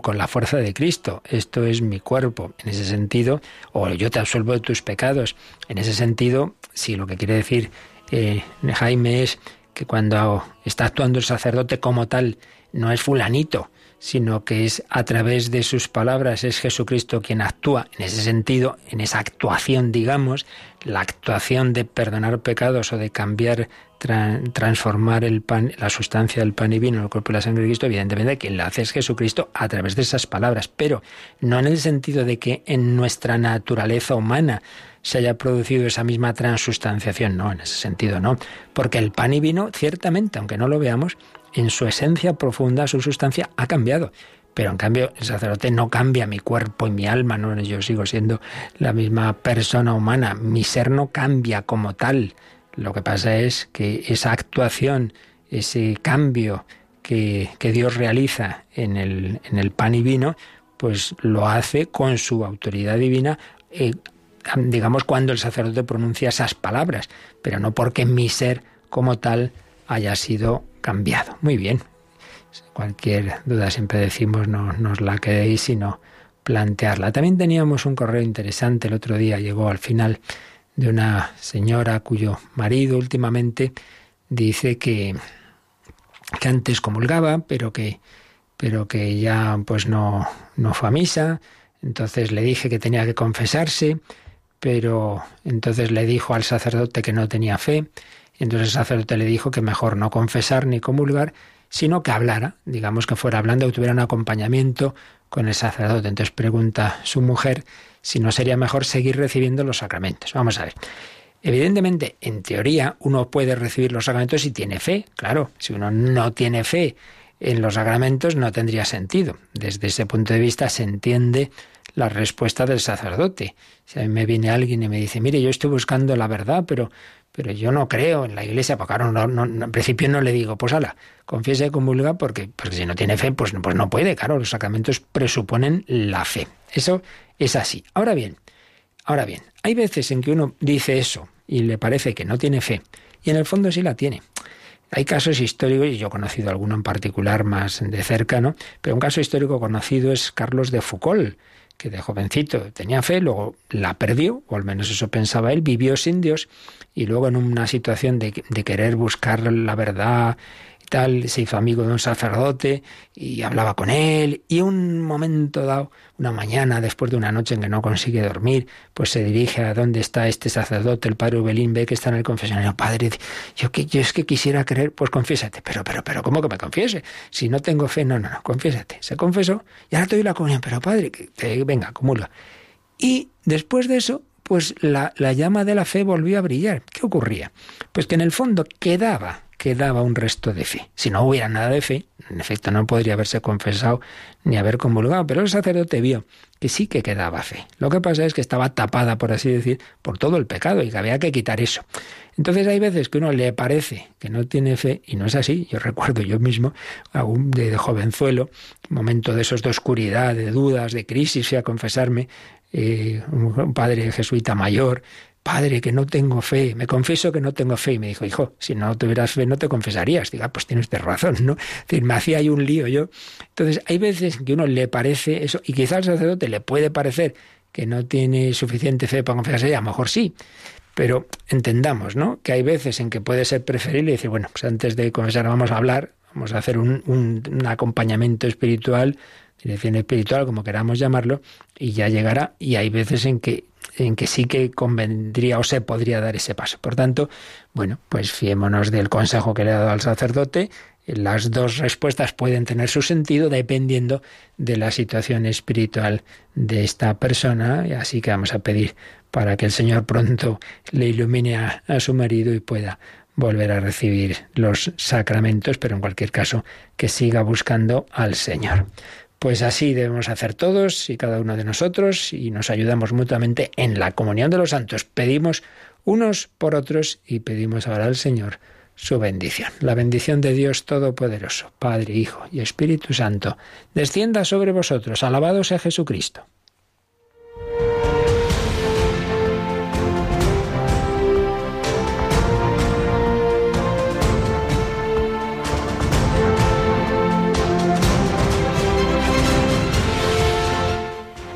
con la fuerza de Cristo. Esto es mi cuerpo. En ese sentido, o yo te absuelvo de tus pecados. En ese sentido, si lo que quiere decir eh, Jaime es que cuando está actuando el sacerdote como tal, no es fulanito, sino que es a través de sus palabras, es Jesucristo quien actúa. En ese sentido, en esa actuación, digamos, la actuación de perdonar pecados o de cambiar, transformar el pan, la sustancia del pan y vino el cuerpo y la sangre de Cristo, evidentemente quien la hace es Jesucristo a través de esas palabras, pero no en el sentido de que en nuestra naturaleza humana se haya producido esa misma transustanciación, no, en ese sentido no, porque el pan y vino, ciertamente, aunque no lo veamos, en su esencia profunda, su sustancia, ha cambiado. Pero en cambio el sacerdote no cambia mi cuerpo y mi alma, no, yo sigo siendo la misma persona humana, mi ser no cambia como tal. Lo que pasa es que esa actuación, ese cambio que, que Dios realiza en el, en el, pan y vino, pues lo hace con su autoridad divina, eh, digamos, cuando el sacerdote pronuncia esas palabras, pero no porque mi ser como tal haya sido cambiado. Muy bien. Cualquier duda siempre decimos no nos la quedéis, sino plantearla. También teníamos un correo interesante el otro día, llegó al final de una señora cuyo marido últimamente dice que, que antes comulgaba, pero que, pero que ya pues no, no fue a misa. Entonces le dije que tenía que confesarse, pero entonces le dijo al sacerdote que no tenía fe entonces el sacerdote le dijo que mejor no confesar ni comulgar, sino que hablara, digamos que fuera hablando, que tuviera un acompañamiento con el sacerdote. Entonces pregunta su mujer si no sería mejor seguir recibiendo los sacramentos. Vamos a ver. Evidentemente, en teoría, uno puede recibir los sacramentos si tiene fe. Claro, si uno no tiene fe en los sacramentos no tendría sentido. Desde ese punto de vista se entiende la respuesta del sacerdote. Si a mí me viene alguien y me dice, mire, yo estoy buscando la verdad, pero, pero yo no creo en la iglesia, porque claro, no, en principio no le digo, pues ala, confiese y comulga, porque, porque si no tiene fe, pues, pues no puede, claro, los sacramentos presuponen la fe. Eso es así. Ahora bien, ahora bien, hay veces en que uno dice eso y le parece que no tiene fe, y en el fondo sí la tiene. Hay casos históricos, y yo he conocido alguno en particular más de cerca, ¿no? Pero un caso histórico conocido es Carlos de Foucault, que de jovencito tenía fe, luego la perdió, o al menos eso pensaba él, vivió sin Dios, y luego en una situación de, de querer buscar la verdad se hizo amigo de un sacerdote y hablaba con él y un momento dado, una mañana después de una noche en que no consigue dormir, pues se dirige a dónde está este sacerdote, el padre Ubelín, ve que está en el confesionario, padre, yo, yo es que quisiera creer, pues confiésate, pero, pero, pero, ¿cómo que me confiese? Si no tengo fe, no, no, no, confiésate. Se confesó y ahora te doy la comunión, pero padre, que, venga, comulga. Y después de eso, pues la, la llama de la fe volvió a brillar. ¿Qué ocurría? Pues que en el fondo quedaba quedaba un resto de fe. Si no hubiera nada de fe, en efecto no podría haberse confesado ni haber convulgado, pero el sacerdote vio que sí que quedaba fe. Lo que pasa es que estaba tapada, por así decir, por todo el pecado y que había que quitar eso. Entonces hay veces que uno le parece que no tiene fe y no es así. Yo recuerdo yo mismo, aún de jovenzuelo, momento de esos de oscuridad, de dudas, de crisis, fui a confesarme, eh, un padre jesuita mayor, Padre, que no tengo fe, me confieso que no tengo fe. Y me dijo, hijo, si no tuvieras fe no te confesarías. Diga, pues tienes razón, ¿no? Es decir, me hacía ahí un lío yo. Entonces, hay veces que uno le parece eso, y quizás al sacerdote le puede parecer que no tiene suficiente fe para confesarse, a lo mejor sí. Pero entendamos, ¿no? Que hay veces en que puede ser preferible decir, bueno, pues antes de confesar vamos a hablar, vamos a hacer un acompañamiento espiritual, dirección espiritual, como queramos llamarlo, y ya llegará. Y hay veces en que en que sí que convendría o se podría dar ese paso. Por tanto, bueno, pues fiémonos del consejo que le ha dado al sacerdote. Las dos respuestas pueden tener su sentido dependiendo de la situación espiritual de esta persona, así que vamos a pedir para que el Señor pronto le ilumine a, a su marido y pueda volver a recibir los sacramentos, pero en cualquier caso que siga buscando al Señor. Pues así debemos hacer todos y cada uno de nosotros y nos ayudamos mutuamente en la comunión de los santos. Pedimos unos por otros y pedimos ahora al Señor su bendición. La bendición de Dios Todopoderoso, Padre, Hijo y Espíritu Santo, descienda sobre vosotros. Alabado sea Jesucristo.